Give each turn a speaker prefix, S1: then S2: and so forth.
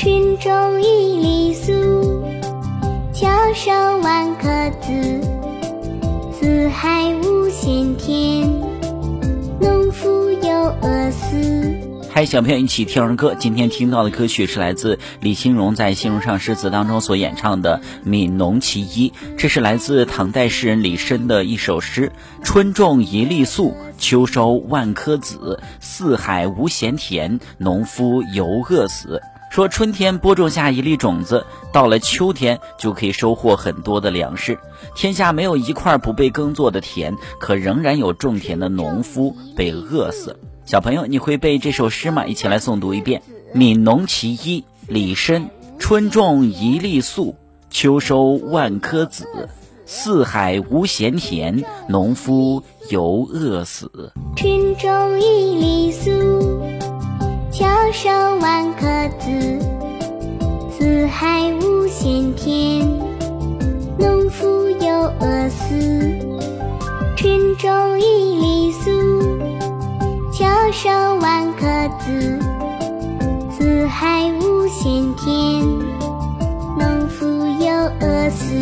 S1: 春种一粒粟，秋收万颗子。四海无闲田，农夫犹饿死。
S2: 嗨，小朋友一起听儿歌。今天听到的歌曲是来自李新荣在《新荣上诗词》当中所演唱的《悯农其一》，这是来自唐代诗人李绅的一首诗：春种一粒粟，秋收万颗子。四海无闲田，农夫犹饿死。说春天播种下一粒种子，到了秋天就可以收获很多的粮食。天下没有一块不被耕作的田，可仍然有种田的农夫被饿死。小朋友，你会背这首诗吗？一起来诵读一遍：悯农其一，李绅。春种一粒粟，秋收万颗子。四海无闲田，农夫犹饿死。
S1: 翘首万颗子。四海无闲田，农夫犹饿死。春种一粒粟，秋收万颗子。四海无闲田，农夫犹饿死。